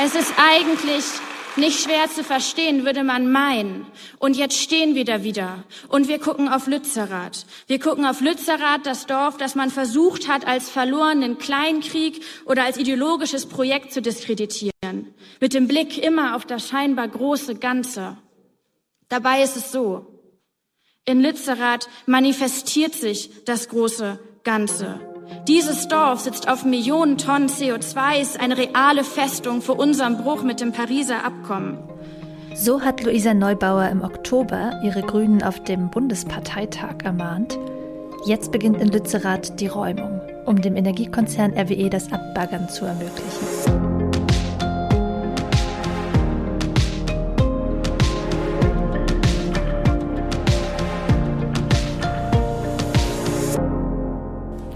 Es ist eigentlich nicht schwer zu verstehen, würde man meinen. Und jetzt stehen wir da wieder. Und wir gucken auf Lützerath. Wir gucken auf Lützerath, das Dorf, das man versucht hat, als verlorenen Kleinkrieg oder als ideologisches Projekt zu diskreditieren. Mit dem Blick immer auf das scheinbar große Ganze. Dabei ist es so. In Lützerath manifestiert sich das große Ganze. Dieses Dorf sitzt auf Millionen Tonnen CO2, ist eine reale Festung für unseren Bruch mit dem Pariser Abkommen. So hat Luisa Neubauer im Oktober ihre Grünen auf dem Bundesparteitag ermahnt. Jetzt beginnt in Lützerath die Räumung, um dem Energiekonzern RWE das Abbaggern zu ermöglichen.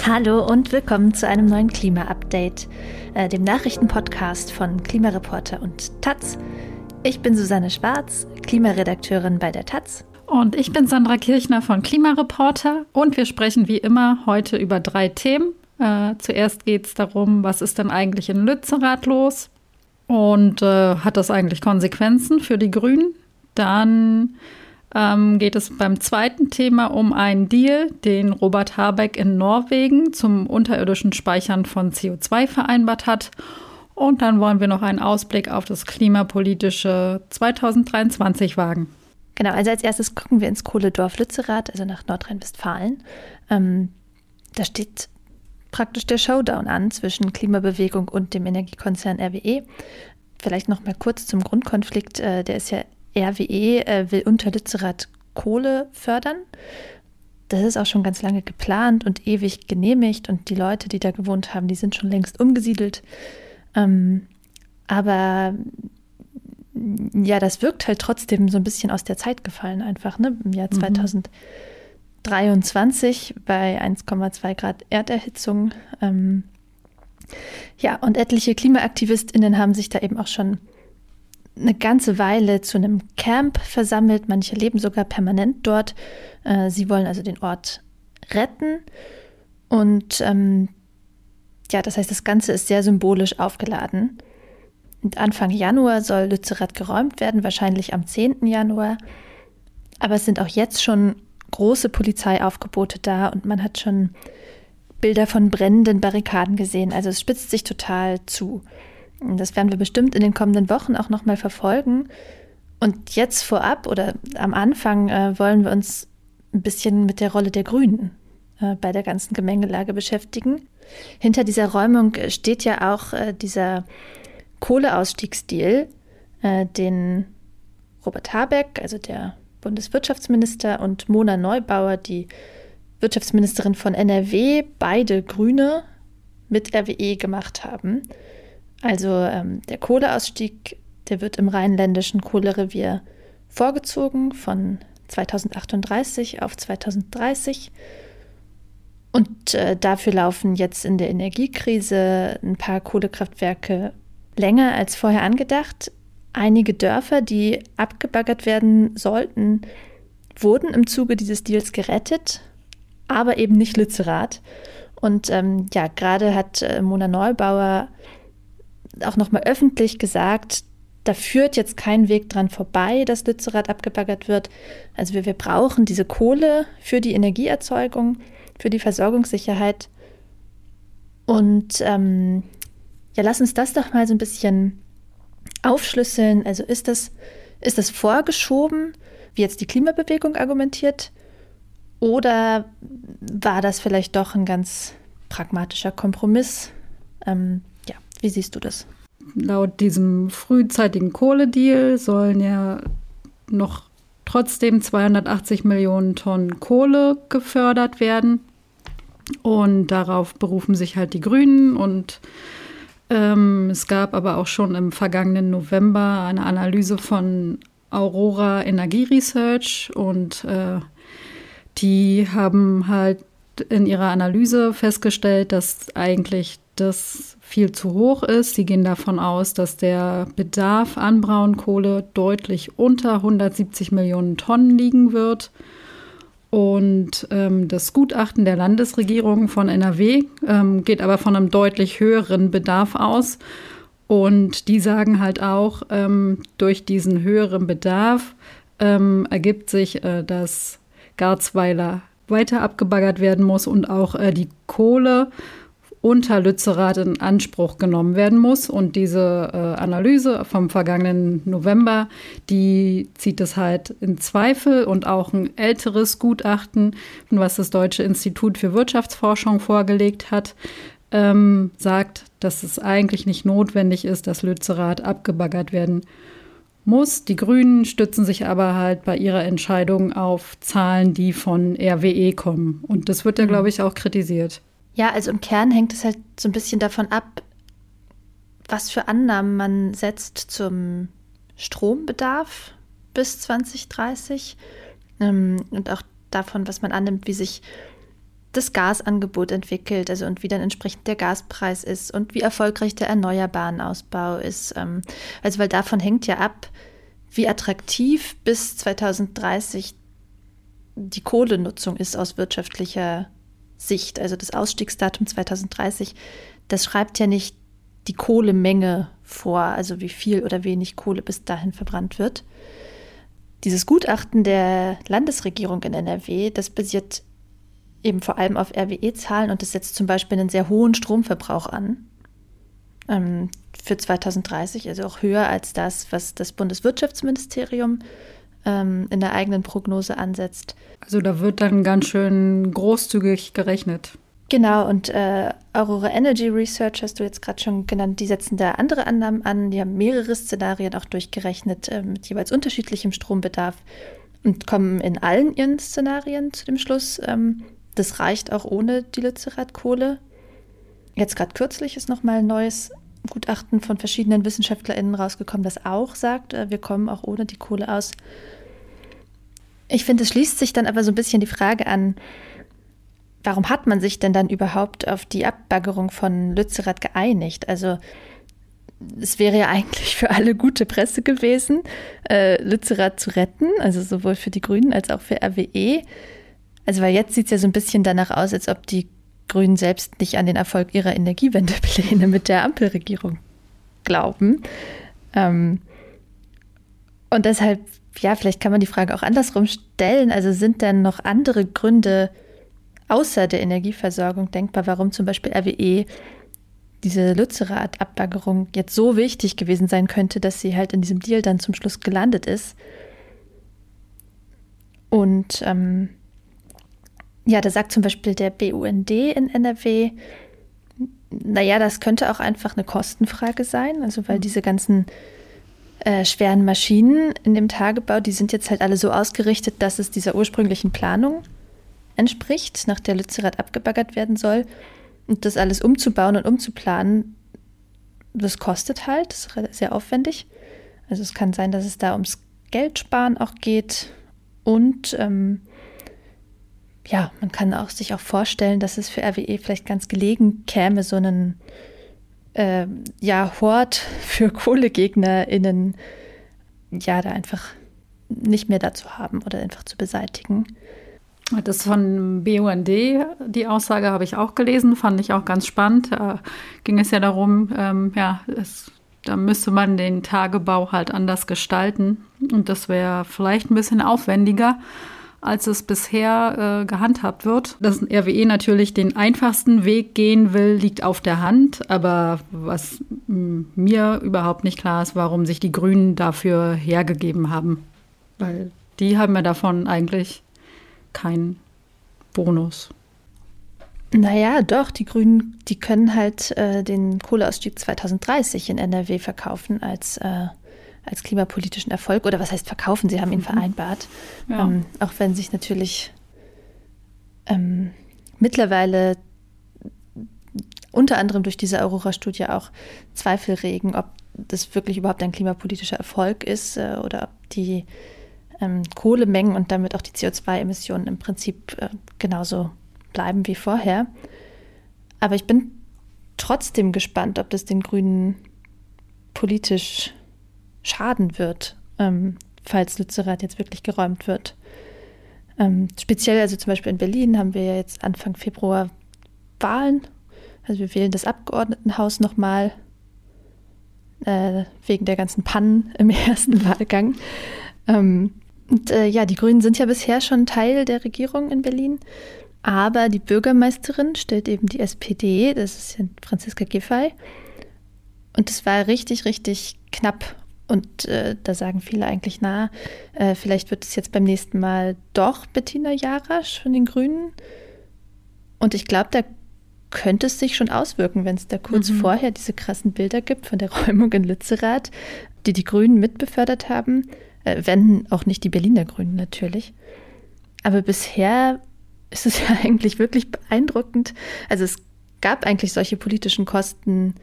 Hallo und willkommen zu einem neuen Klima-Update, äh, dem Nachrichtenpodcast von Klimareporter und Taz. Ich bin Susanne Schwarz, Klimaredakteurin bei der Taz. Und ich bin Sandra Kirchner von Klimareporter und wir sprechen wie immer heute über drei Themen. Äh, zuerst geht es darum, was ist denn eigentlich in Lützerath los und äh, hat das eigentlich Konsequenzen für die Grünen? Dann ähm, geht es beim zweiten Thema um einen Deal, den Robert Habeck in Norwegen zum unterirdischen Speichern von CO2 vereinbart hat. Und dann wollen wir noch einen Ausblick auf das klimapolitische 2023 wagen. Genau, also als erstes gucken wir ins Kohledorf Lützerath, also nach Nordrhein-Westfalen. Ähm, da steht praktisch der Showdown an zwischen Klimabewegung und dem Energiekonzern RWE. Vielleicht noch mal kurz zum Grundkonflikt. Äh, der ist ja RWE äh, will unter Lützerath Kohle fördern. Das ist auch schon ganz lange geplant und ewig genehmigt und die Leute, die da gewohnt haben, die sind schon längst umgesiedelt. Ähm, aber ja, das wirkt halt trotzdem so ein bisschen aus der Zeit gefallen einfach, ne? Im Jahr 2023 mhm. bei 1,2 Grad Erderhitzung. Ähm, ja, und etliche KlimaaktivistInnen haben sich da eben auch schon eine ganze Weile zu einem Camp versammelt. Manche leben sogar permanent dort. Äh, sie wollen also den Ort retten. Und ähm, ja, das heißt, das Ganze ist sehr symbolisch aufgeladen. Und Anfang Januar soll Lützerath geräumt werden, wahrscheinlich am 10. Januar. Aber es sind auch jetzt schon große Polizeiaufgebote da und man hat schon Bilder von brennenden Barrikaden gesehen. Also es spitzt sich total zu. Das werden wir bestimmt in den kommenden Wochen auch nochmal verfolgen. Und jetzt vorab oder am Anfang äh, wollen wir uns ein bisschen mit der Rolle der Grünen äh, bei der ganzen Gemengelage beschäftigen. Hinter dieser Räumung steht ja auch äh, dieser Kohleausstiegsdeal, äh, den Robert Habeck, also der Bundeswirtschaftsminister, und Mona Neubauer, die Wirtschaftsministerin von NRW, beide Grüne mit RWE gemacht haben. Also ähm, der Kohleausstieg, der wird im rheinländischen Kohlerevier vorgezogen von 2038 auf 2030. Und äh, dafür laufen jetzt in der Energiekrise ein paar Kohlekraftwerke länger als vorher angedacht. Einige Dörfer, die abgebaggert werden sollten, wurden im Zuge dieses Deals gerettet, aber eben nicht Lützerath. Und ähm, ja, gerade hat äh, Mona Neubauer auch nochmal öffentlich gesagt, da führt jetzt kein Weg dran vorbei, dass Lützerath abgebaggert wird. Also wir, wir brauchen diese Kohle für die Energieerzeugung, für die Versorgungssicherheit. Und ähm, ja, lass uns das doch mal so ein bisschen aufschlüsseln. Also ist das, ist das vorgeschoben, wie jetzt die Klimabewegung argumentiert? Oder war das vielleicht doch ein ganz pragmatischer Kompromiss? Ähm, wie siehst du das? Laut diesem frühzeitigen Kohledeal sollen ja noch trotzdem 280 Millionen Tonnen Kohle gefördert werden. Und darauf berufen sich halt die Grünen. Und ähm, es gab aber auch schon im vergangenen November eine Analyse von Aurora Energie Research. Und äh, die haben halt in ihrer Analyse festgestellt, dass eigentlich das viel zu hoch ist. Sie gehen davon aus, dass der Bedarf an Braunkohle deutlich unter 170 Millionen Tonnen liegen wird. Und ähm, das Gutachten der Landesregierung von NRW ähm, geht aber von einem deutlich höheren Bedarf aus. Und die sagen halt auch, ähm, durch diesen höheren Bedarf ähm, ergibt sich, äh, dass Garzweiler weiter abgebaggert werden muss und auch äh, die Kohle unter Lützerath in Anspruch genommen werden muss. Und diese äh, Analyse vom vergangenen November, die zieht es halt in Zweifel und auch ein älteres Gutachten, was das Deutsche Institut für Wirtschaftsforschung vorgelegt hat, ähm, sagt, dass es eigentlich nicht notwendig ist, dass Lützerath abgebaggert werden muss. Die Grünen stützen sich aber halt bei ihrer Entscheidung auf Zahlen, die von RWE kommen. Und das wird ja, glaube ich, auch kritisiert. Ja, also im Kern hängt es halt so ein bisschen davon ab, was für Annahmen man setzt zum Strombedarf bis 2030 ähm, und auch davon, was man annimmt, wie sich das Gasangebot entwickelt, also und wie dann entsprechend der Gaspreis ist und wie erfolgreich der erneuerbaren Ausbau ist. Ähm, also weil davon hängt ja ab, wie attraktiv bis 2030 die Kohlenutzung ist aus wirtschaftlicher Sicht, also das Ausstiegsdatum 2030, das schreibt ja nicht die Kohlemenge vor, also wie viel oder wenig Kohle bis dahin verbrannt wird. Dieses Gutachten der Landesregierung in NRW, das basiert eben vor allem auf RWE-Zahlen und das setzt zum Beispiel einen sehr hohen Stromverbrauch an ähm, für 2030, also auch höher als das, was das Bundeswirtschaftsministerium ähm, in der eigenen Prognose ansetzt. Also da wird dann ganz schön großzügig gerechnet. Genau, und äh, Aurora Energy Research hast du jetzt gerade schon genannt, die setzen da andere Annahmen an, die haben mehrere Szenarien auch durchgerechnet äh, mit jeweils unterschiedlichem Strombedarf und kommen in allen ihren Szenarien zu dem Schluss, ähm, das reicht auch ohne die Lützerath-Kohle. Jetzt gerade kürzlich ist nochmal ein neues Gutachten von verschiedenen WissenschaftlerInnen rausgekommen, das auch sagt, äh, wir kommen auch ohne die Kohle aus. Ich finde, es schließt sich dann aber so ein bisschen die Frage an, warum hat man sich denn dann überhaupt auf die Abbaggerung von Lützerath geeinigt? Also es wäre ja eigentlich für alle gute Presse gewesen, äh, Lützerath zu retten, also sowohl für die Grünen als auch für RWE. Also weil jetzt sieht es ja so ein bisschen danach aus, als ob die Grünen selbst nicht an den Erfolg ihrer Energiewendepläne mit der Ampelregierung glauben. Ähm, und deshalb, ja, vielleicht kann man die Frage auch andersrum stellen. Also sind denn noch andere Gründe außer der Energieversorgung denkbar, warum zum Beispiel RWE diese Lützerath-Abbaggerung jetzt so wichtig gewesen sein könnte, dass sie halt in diesem Deal dann zum Schluss gelandet ist? Und ähm, ja, da sagt zum Beispiel der BUND in NRW, naja, das könnte auch einfach eine Kostenfrage sein, also weil mhm. diese ganzen äh, schweren Maschinen in dem Tagebau, die sind jetzt halt alle so ausgerichtet, dass es dieser ursprünglichen Planung entspricht, nach der Lützerath abgebaggert werden soll. Und das alles umzubauen und umzuplanen, das kostet halt, das ist sehr aufwendig. Also es kann sein, dass es da ums Geldsparen auch geht und ähm, ja, man kann auch sich auch vorstellen, dass es für RWE vielleicht ganz gelegen käme, so einen äh, ja, Hort für KohlegegnerInnen ja, da einfach nicht mehr dazu haben oder einfach zu beseitigen. Das von BUND, die Aussage habe ich auch gelesen, fand ich auch ganz spannend. Da ging es ja darum, ähm, ja, es, da müsste man den Tagebau halt anders gestalten und das wäre vielleicht ein bisschen aufwendiger als es bisher äh, gehandhabt wird. Dass RWE natürlich den einfachsten Weg gehen will, liegt auf der Hand. Aber was mir überhaupt nicht klar ist, warum sich die Grünen dafür hergegeben haben. Weil die haben ja davon eigentlich keinen Bonus. Naja, doch, die Grünen, die können halt äh, den Kohleausstieg 2030 in NRW verkaufen als äh, als klimapolitischen Erfolg oder was heißt verkaufen? Sie haben ihn mhm. vereinbart. Ja. Ähm, auch wenn sich natürlich ähm, mittlerweile unter anderem durch diese Aurora-Studie auch Zweifel regen, ob das wirklich überhaupt ein klimapolitischer Erfolg ist äh, oder ob die ähm, Kohlemengen und damit auch die CO2-Emissionen im Prinzip äh, genauso bleiben wie vorher. Aber ich bin trotzdem gespannt, ob das den Grünen politisch schaden wird, ähm, falls Lützerath jetzt wirklich geräumt wird. Ähm, speziell, also zum Beispiel in Berlin haben wir ja jetzt Anfang Februar Wahlen. Also wir wählen das Abgeordnetenhaus nochmal. äh, wegen der ganzen Pannen im ersten Wahlgang. Ähm, und äh, ja, die Grünen sind ja bisher schon Teil der Regierung in Berlin. Aber die Bürgermeisterin stellt eben die SPD, das ist ja Franziska Giffey. Und es war richtig, richtig knapp. Und äh, da sagen viele eigentlich, na, äh, vielleicht wird es jetzt beim nächsten Mal doch Bettina Jarasch von den Grünen. Und ich glaube, da könnte es sich schon auswirken, wenn es da kurz mhm. vorher diese krassen Bilder gibt von der Räumung in Lützerath, die die Grünen mitbefördert haben, äh, wenn auch nicht die Berliner Grünen natürlich. Aber bisher ist es ja eigentlich wirklich beeindruckend. Also es gab eigentlich solche politischen Kosten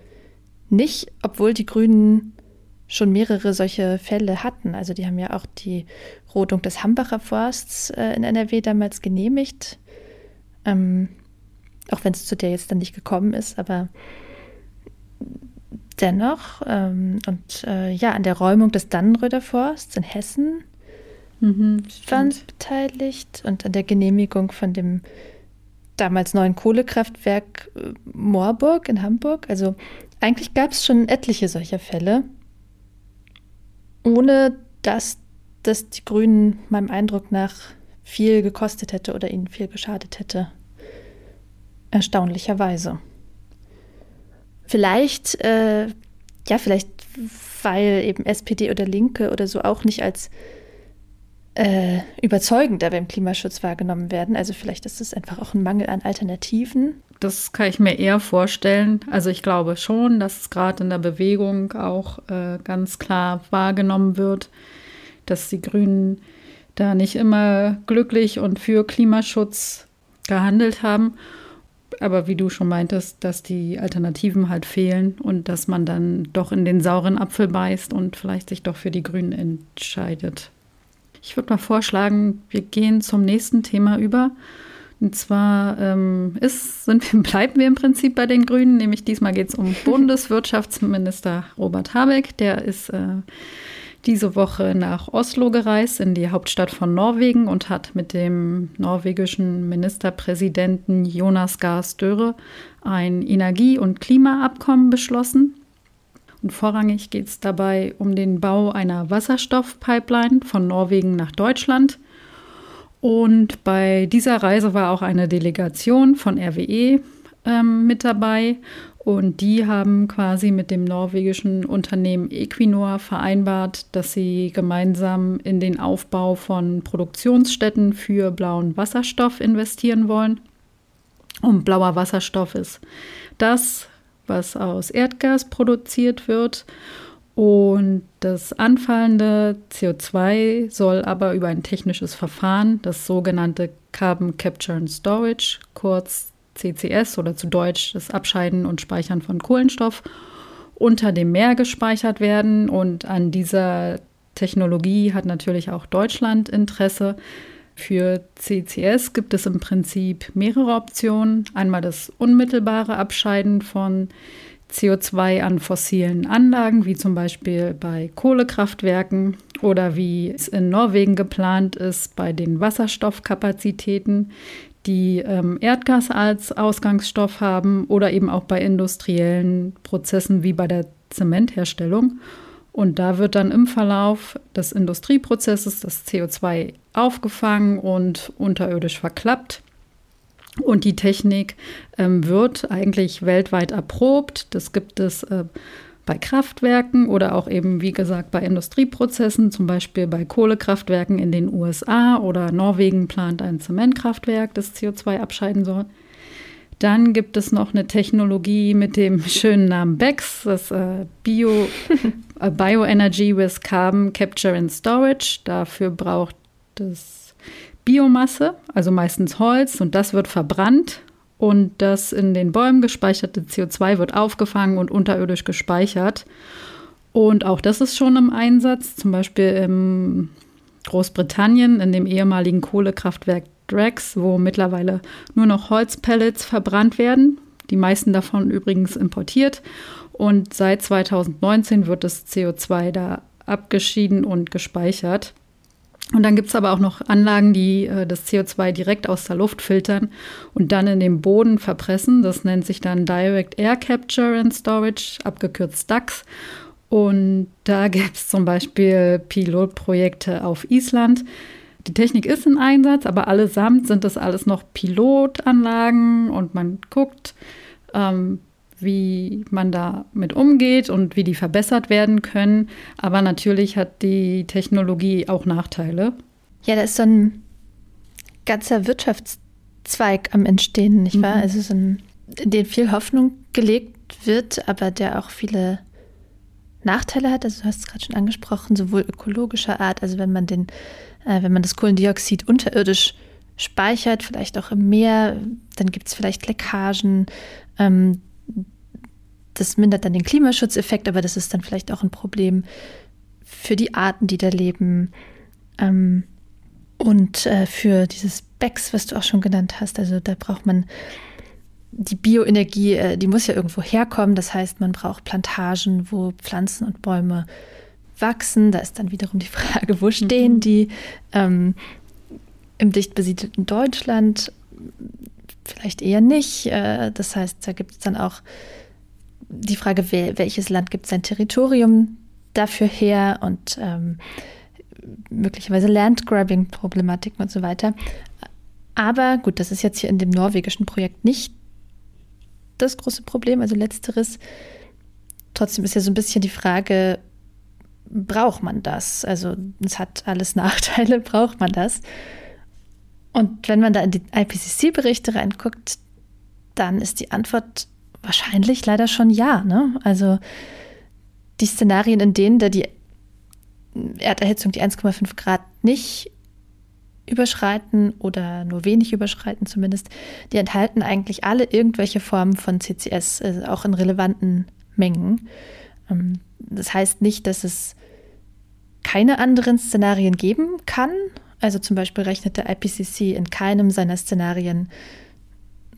nicht, obwohl die Grünen schon mehrere solche Fälle hatten. Also die haben ja auch die Rodung des Hambacher Forsts äh, in NRW damals genehmigt. Ähm, auch wenn es zu der jetzt dann nicht gekommen ist, aber dennoch. Ähm, und äh, ja, an der Räumung des Dannenröder Forsts in Hessen mhm, waren sie beteiligt und an der Genehmigung von dem damals neuen Kohlekraftwerk äh, Moorburg in Hamburg. Also eigentlich gab es schon etliche solcher Fälle ohne dass das die Grünen meinem Eindruck nach viel gekostet hätte oder ihnen viel geschadet hätte. Erstaunlicherweise. Vielleicht, äh, ja, vielleicht, weil eben SPD oder Linke oder so auch nicht als äh, überzeugender beim Klimaschutz wahrgenommen werden. Also vielleicht ist es einfach auch ein Mangel an Alternativen. Das kann ich mir eher vorstellen. Also ich glaube schon, dass es gerade in der Bewegung auch äh, ganz klar wahrgenommen wird, dass die Grünen da nicht immer glücklich und für Klimaschutz gehandelt haben. Aber wie du schon meintest, dass die Alternativen halt fehlen und dass man dann doch in den sauren Apfel beißt und vielleicht sich doch für die Grünen entscheidet. Ich würde mal vorschlagen, wir gehen zum nächsten Thema über. Und zwar ähm, ist, sind wir, bleiben wir im Prinzip bei den Grünen, nämlich diesmal geht es um Bundeswirtschaftsminister Robert Habeck. Der ist äh, diese Woche nach Oslo gereist, in die Hauptstadt von Norwegen, und hat mit dem norwegischen Ministerpräsidenten Jonas Gahr Støre ein Energie- und Klimaabkommen beschlossen. Und vorrangig geht es dabei um den Bau einer Wasserstoffpipeline von Norwegen nach Deutschland. Und bei dieser Reise war auch eine Delegation von RWE ähm, mit dabei. Und die haben quasi mit dem norwegischen Unternehmen Equinor vereinbart, dass sie gemeinsam in den Aufbau von Produktionsstätten für blauen Wasserstoff investieren wollen. Und blauer Wasserstoff ist das, was aus Erdgas produziert wird. Und das anfallende CO2 soll aber über ein technisches Verfahren, das sogenannte Carbon Capture and Storage, kurz CCS oder zu Deutsch das Abscheiden und Speichern von Kohlenstoff, unter dem Meer gespeichert werden. Und an dieser Technologie hat natürlich auch Deutschland Interesse. Für CCS gibt es im Prinzip mehrere Optionen. Einmal das unmittelbare Abscheiden von CO2 an fossilen Anlagen, wie zum Beispiel bei Kohlekraftwerken oder wie es in Norwegen geplant ist bei den Wasserstoffkapazitäten, die ähm, Erdgas als Ausgangsstoff haben oder eben auch bei industriellen Prozessen wie bei der Zementherstellung. Und da wird dann im Verlauf des Industrieprozesses das CO2 aufgefangen und unterirdisch verklappt. Und die Technik ähm, wird eigentlich weltweit erprobt. Das gibt es äh, bei Kraftwerken oder auch eben, wie gesagt, bei Industrieprozessen, zum Beispiel bei Kohlekraftwerken in den USA oder Norwegen plant ein Zementkraftwerk, das CO2 abscheiden soll. Dann gibt es noch eine Technologie mit dem schönen Namen BEX, das äh, Bio, Bioenergy with Carbon Capture and Storage. Dafür braucht es Biomasse, also meistens Holz, und das wird verbrannt. Und das in den Bäumen gespeicherte CO2 wird aufgefangen und unterirdisch gespeichert. Und auch das ist schon im Einsatz, zum Beispiel in Großbritannien, in dem ehemaligen Kohlekraftwerk Drax, wo mittlerweile nur noch Holzpellets verbrannt werden. Die meisten davon übrigens importiert. Und seit 2019 wird das CO2 da abgeschieden und gespeichert. Und dann gibt es aber auch noch Anlagen, die äh, das CO2 direkt aus der Luft filtern und dann in den Boden verpressen. Das nennt sich dann Direct Air Capture and Storage, abgekürzt DAX. Und da gäbe es zum Beispiel Pilotprojekte auf Island. Die Technik ist in Einsatz, aber allesamt sind das alles noch Pilotanlagen und man guckt, ähm, wie man damit umgeht und wie die verbessert werden können. Aber natürlich hat die Technologie auch Nachteile. Ja, da ist so ein ganzer Wirtschaftszweig am Entstehen, nicht wahr? Mhm. Also so ein, in den viel Hoffnung gelegt wird, aber der auch viele Nachteile hat. Also du hast es gerade schon angesprochen, sowohl ökologischer Art, also wenn man den, äh, wenn man das Kohlendioxid unterirdisch speichert, vielleicht auch im Meer, dann gibt es vielleicht Leckagen. Ähm, das mindert dann den Klimaschutzeffekt, aber das ist dann vielleicht auch ein Problem für die Arten, die da leben. Ähm, und äh, für dieses BEX, was du auch schon genannt hast, also da braucht man die Bioenergie, äh, die muss ja irgendwo herkommen. Das heißt, man braucht Plantagen, wo Pflanzen und Bäume wachsen. Da ist dann wiederum die Frage, wo stehen mhm. die? Ähm, Im dicht besiedelten Deutschland vielleicht eher nicht. Äh, das heißt, da gibt es dann auch die Frage, welches Land gibt sein Territorium dafür her und ähm, möglicherweise Landgrabbing-Problematiken und so weiter. Aber gut, das ist jetzt hier in dem norwegischen Projekt nicht das große Problem, also letzteres. Trotzdem ist ja so ein bisschen die Frage, braucht man das? Also es hat alles Nachteile, braucht man das? Und wenn man da in die IPCC-Berichte reinguckt, dann ist die Antwort wahrscheinlich leider schon ja. Ne? Also die Szenarien, in denen da die Erderhitzung die 1,5 Grad nicht überschreiten oder nur wenig überschreiten zumindest, die enthalten eigentlich alle irgendwelche Formen von CCS, also auch in relevanten Mengen. Ähm, das heißt nicht, dass es keine anderen Szenarien geben kann. Also zum Beispiel rechnet der IPCC in keinem seiner Szenarien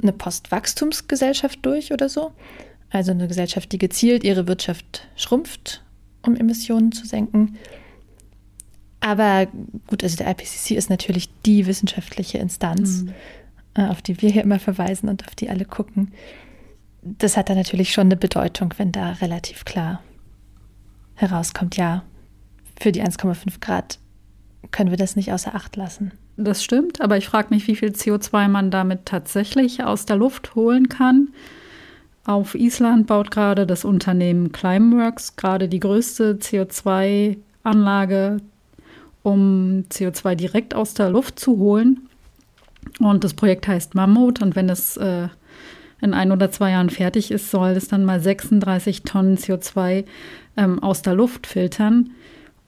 eine Postwachstumsgesellschaft durch oder so. Also eine Gesellschaft, die gezielt ihre Wirtschaft schrumpft, um Emissionen zu senken. Aber gut, also der IPCC ist natürlich die wissenschaftliche Instanz, mhm. Äh, auf die wir hier immer verweisen und auf die alle gucken. Das hat dann natürlich schon eine Bedeutung, wenn da relativ klar herauskommt, ja, für die 1,5 Grad können wir das nicht außer Acht lassen. Das stimmt, aber ich frage mich, wie viel CO2 man damit tatsächlich aus der Luft holen kann. Auf Island baut gerade das Unternehmen Climeworks gerade die größte CO2-Anlage um CO2 direkt aus der Luft zu holen. Und das Projekt heißt Mammut. Und wenn es äh, in ein oder zwei Jahren fertig ist, soll es dann mal 36 Tonnen CO2 ähm, aus der Luft filtern.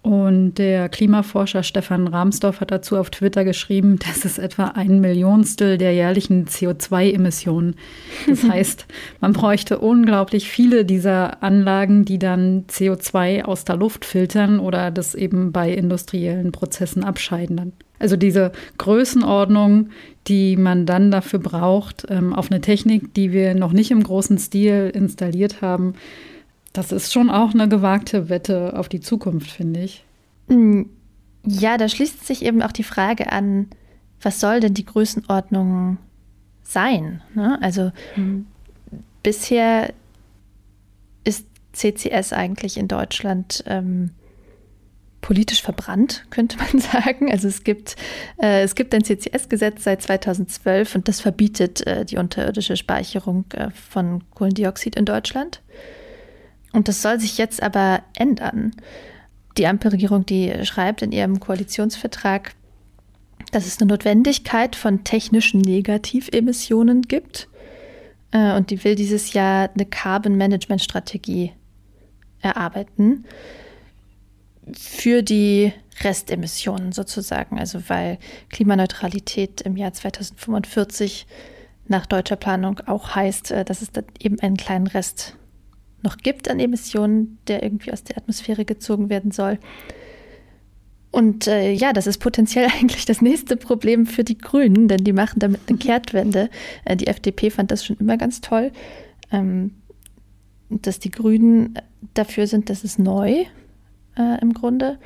Und der Klimaforscher Stefan Rahmsdorf hat dazu auf Twitter geschrieben, das ist etwa ein Millionstel der jährlichen CO2-Emissionen. Das heißt, man bräuchte unglaublich viele dieser Anlagen, die dann CO2 aus der Luft filtern oder das eben bei industriellen Prozessen abscheiden. Also diese Größenordnung, die man dann dafür braucht, ähm, auf eine Technik, die wir noch nicht im großen Stil installiert haben, das ist schon auch eine gewagte Wette auf die Zukunft, finde ich. Mm, ja, da schließt sich eben auch die Frage an, was soll denn die Größenordnung sein? Ne? Also mhm. bisher ist CCS eigentlich in Deutschland ähm, politisch verbrannt, könnte man sagen. Also es gibt, äh, es gibt ein CCS-Gesetz seit 2012 und das verbietet äh, die unterirdische Speicherung äh, von Kohlendioxid in Deutschland. Und das soll sich jetzt aber ändern. Die Ampelregierung, die schreibt in ihrem Koalitionsvertrag, dass es eine Notwendigkeit von technischen Negativemissionen gibt. Äh, und die will dieses Jahr eine Carbon Management Strategie erarbeiten für die Restemissionen sozusagen. Also weil Klimaneutralität im Jahr 2045 nach deutscher Planung auch heißt, äh, dass es da eben einen kleinen Rest noch gibt an Emissionen, der irgendwie aus der Atmosphäre gezogen werden soll. Und äh, ja, das ist potenziell eigentlich das nächste Problem für die Grünen, denn die machen damit eine Kehrtwende. Äh, die FDP fand das schon immer ganz toll, ähm, dass die Grünen dafür sind, dass es neu äh, im Grunde.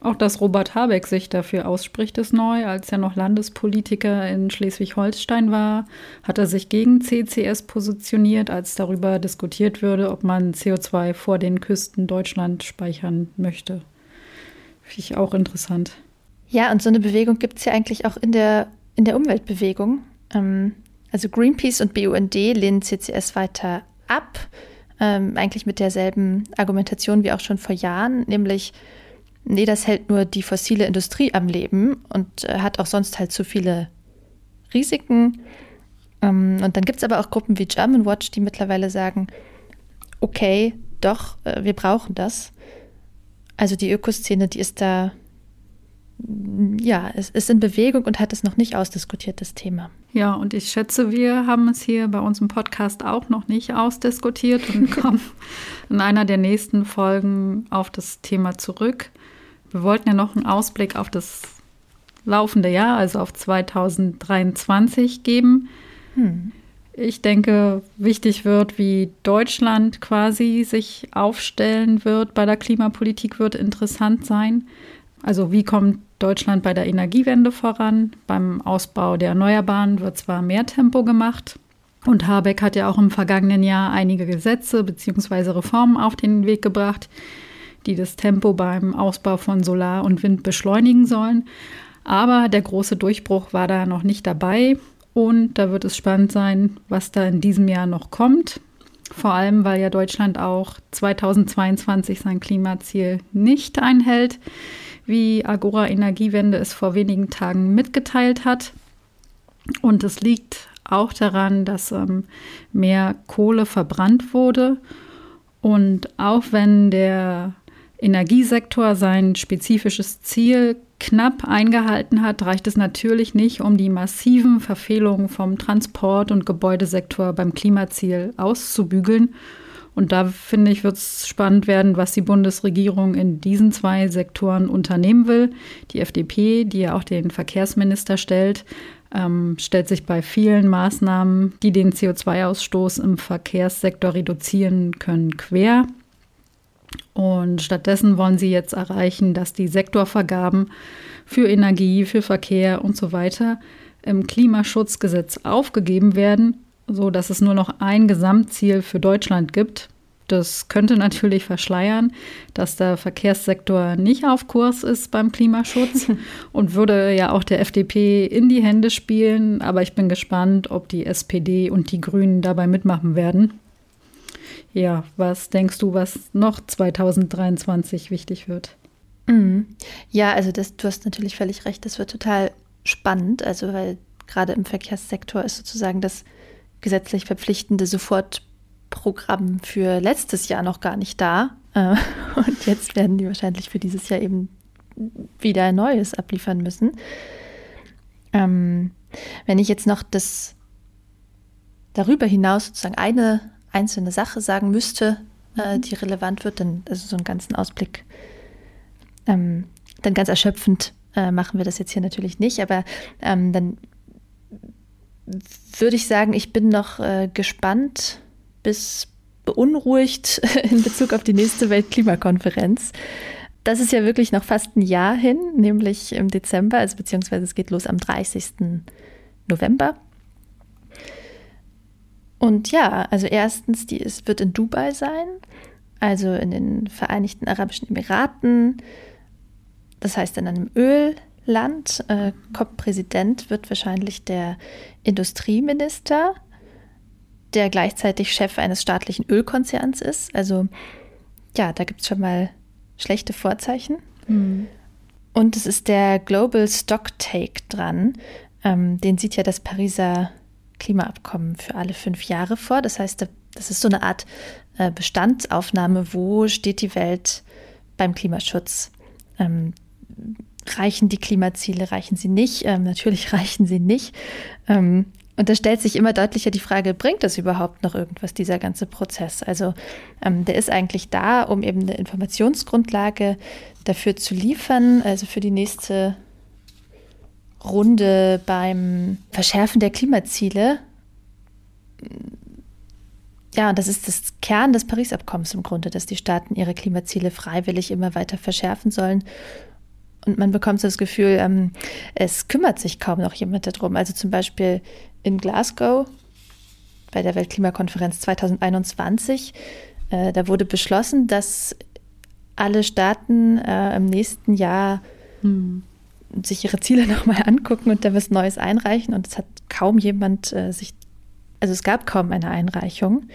Auch dass Robert Habeck sich dafür ausspricht, ist neu. Als er noch Landespolitiker in Schleswig-Holstein war, hat er sich gegen CCS positioniert, als darüber diskutiert würde, ob man CO2 vor den Küsten Deutschland speichern möchte. Finde ich auch interessant. Ja, und so eine Bewegung gibt es ja eigentlich auch in der, in der Umweltbewegung. Ähm, also Greenpeace und BUND lehnen CCS weiter ab, ähm, eigentlich mit derselben Argumentation wie auch schon vor Jahren, nämlich, nee, das hält nur die fossile Industrie am Leben und äh, hat auch sonst halt zu viele Risiken. Ähm, und dann gibt es aber auch Gruppen wie German Watch, die mittlerweile sagen, okay, doch, äh, wir brauchen das. Also die Ökoszene, die ist da ja, es ist in Bewegung und hat es noch nicht ausdiskutiert, das Thema. Ja, und ich schätze, wir haben es hier bei uns im Podcast auch noch nicht ausdiskutiert und kommen in einer der nächsten Folgen auf das Thema zurück. Wir wollten ja noch einen Ausblick auf das laufende Jahr, also auf 2023 geben. Hm. Ich denke, wichtig wird, wie Deutschland quasi sich aufstellen wird bei der Klimapolitik, wird interessant sein. Also wie kommt Deutschland bei der Energiewende voran? Beim Ausbau der Erneuerbaren wird zwar mehr Tempo gemacht. Und Habeck hat ja auch im vergangenen Jahr einige Gesetze bzw. Reformen auf den Weg gebracht, die das Tempo beim Ausbau von Solar und Wind beschleunigen sollen. Aber der große Durchbruch war da noch nicht dabei. Und da wird es spannend sein, was da in diesem Jahr noch kommt. Vor allem, weil ja Deutschland auch 2022 sein Klimaziel nicht einhält wie Agora Energiewende es vor wenigen Tagen mitgeteilt hat. Und es liegt auch daran, dass ähm, mehr Kohle verbrannt wurde. Und auch wenn der Energiesektor sein spezifisches Ziel knapp eingehalten hat, reicht es natürlich nicht, um die massiven Verfehlungen vom Transport- und Gebäudesektor beim Klimaziel auszubügeln und da finde ich, wird es spannend werden, was die Bundesregierung in diesen zwei Sektoren unternehmen will. Die FDP, die ja auch den Verkehrsminister stellt, ähm, stellt sich bei vielen Maßnahmen, die den CO2-Ausstoß im Verkehrssektor reduzieren können, quer. Und stattdessen wollen sie jetzt erreichen, dass die Sektorvergaben für Energie, für Verkehr und so weiter im Klimaschutzgesetz aufgegeben werden so dass es nur noch ein Gesamtziel für Deutschland gibt. Das könnte natürlich verschleiern, dass der Verkehrssektor nicht auf Kurs ist beim Klimaschutz und würde ja auch der FDP in die Hände spielen. Aber ich bin gespannt, ob die SPD und die Grünen dabei mitmachen werden. Ja, was denkst du, was noch 2023 wichtig wird? Mhm. Ja, also das, du hast natürlich völlig recht. Das wird total spannend. Also, weil gerade im Verkehrssektor ist sozusagen das gesetzlich verpflichtende Sofortprogramm für letztes Jahr noch gar nicht da. Äh, und jetzt werden die wahrscheinlich für dieses Jahr eben wieder ein Neues abliefern müssen. Ähm, wenn ich jetzt noch das darüber hinaus sozusagen eine einzelne Sache sagen müsste, äh, mhm. die relevant wird, dann also so einen ganzen Ausblick, ähm, dann ganz erschöpfend äh, machen wir das jetzt hier natürlich nicht, aber ähm, dann würde ich sagen, ich bin noch äh, gespannt bis beunruhigt in Bezug auf die nächste Weltklimakonferenz. Das ist ja wirklich noch fast ein Jahr hin, nämlich im Dezember, also beziehungsweise es geht los am 30. November. Und ja, also erstens, die es wird in Dubai sein, also in den Vereinigten Arabischen Emiraten, das heißt in einem Öl, Land. Äh, COP-Präsident wird wahrscheinlich der Industrieminister, der gleichzeitig Chef eines staatlichen Ölkonzerns ist. Also ja, da gibt es schon mal schlechte Vorzeichen. Mhm. Und es ist der Global Stock Take dran. Ähm, den sieht ja das Pariser Klimaabkommen für alle fünf Jahre vor. Das heißt, das ist so eine Art äh, Bestandsaufnahme, wo steht die Welt beim Klimaschutz. Ähm, reichen die Klimaziele, reichen sie nicht? Ähm, natürlich reichen sie nicht. Ähm, und da stellt sich immer deutlicher die Frage, bringt das überhaupt noch irgendwas, dieser ganze Prozess? Also ähm, der ist eigentlich da, um eben eine Informationsgrundlage dafür zu liefern, also für die nächste Runde beim Verschärfen der Klimaziele. Ja, das ist das Kern des Paris-Abkommens im Grunde, dass die Staaten ihre Klimaziele freiwillig immer weiter verschärfen sollen Und man bekommt so das Gefühl, ähm, es kümmert sich kaum noch jemand darum. Also zum Beispiel in Glasgow bei der Weltklimakonferenz 2021, äh, da wurde beschlossen, dass alle Staaten äh, im nächsten Jahr hm. Sich ihre Ziele nochmal angucken und da was Neues einreichen. Und es hat kaum jemand äh, sich, also es gab kaum eine Einreichung.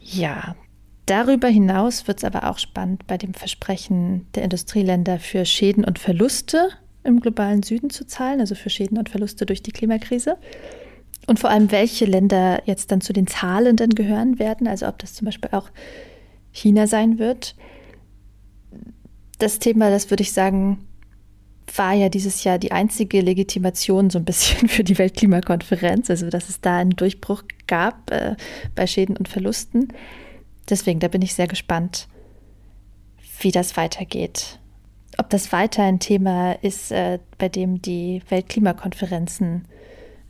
Ja, darüber hinaus wird es aber auch spannend bei dem Versprechen der Industrieländer für Schäden und Verluste im globalen Süden zu zahlen, also für Schäden und Verluste durch die Klimakrise. Und vor allem, welche Länder jetzt dann zu den Zahlenden gehören werden, also ob das zum Beispiel auch China sein wird. Das Thema, das würde ich sagen, war ja dieses Jahr die einzige Legitimation so ein bisschen für die Weltklimakonferenz, also dass es da einen Durchbruch gab äh, bei Schäden und Verlusten. Deswegen, da bin ich sehr gespannt, wie das weitergeht. Ob das weiter ein Thema ist, äh, bei dem die Weltklimakonferenzen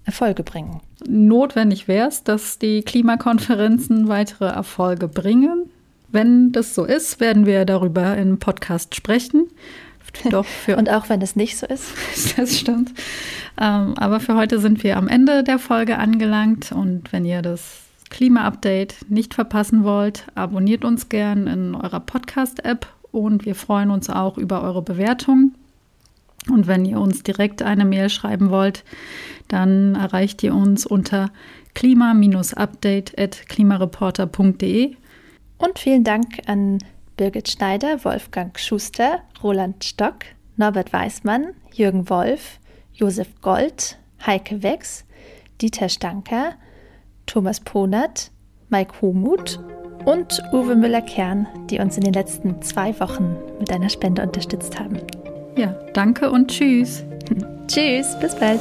Erfolge bringen. Notwendig wäre es, dass die Klimakonferenzen weitere Erfolge bringen. Wenn das so ist, werden wir darüber im Podcast sprechen. Doch Und auch wenn es nicht so ist. das stimmt. Ähm, aber für heute sind wir am Ende der Folge angelangt. Und wenn ihr das Klima-Update nicht verpassen wollt, abonniert uns gern in eurer Podcast-App. Und wir freuen uns auch über eure Bewertung. Und wenn ihr uns direkt eine Mail schreiben wollt, dann erreicht ihr uns unter klima-update.klimareporter.de. Und vielen Dank an Birgit Schneider, Wolfgang Schuster, Roland Stock, Norbert Weismann, Jürgen Wolf, Josef Gold, Heike Wex, Dieter Stanker, Thomas Ponert, Mike Homuth und Uwe Müller-Kern, die uns in den letzten zwei Wochen mit einer Spende unterstützt haben. Ja, danke und tschüss. tschüss, bis bald.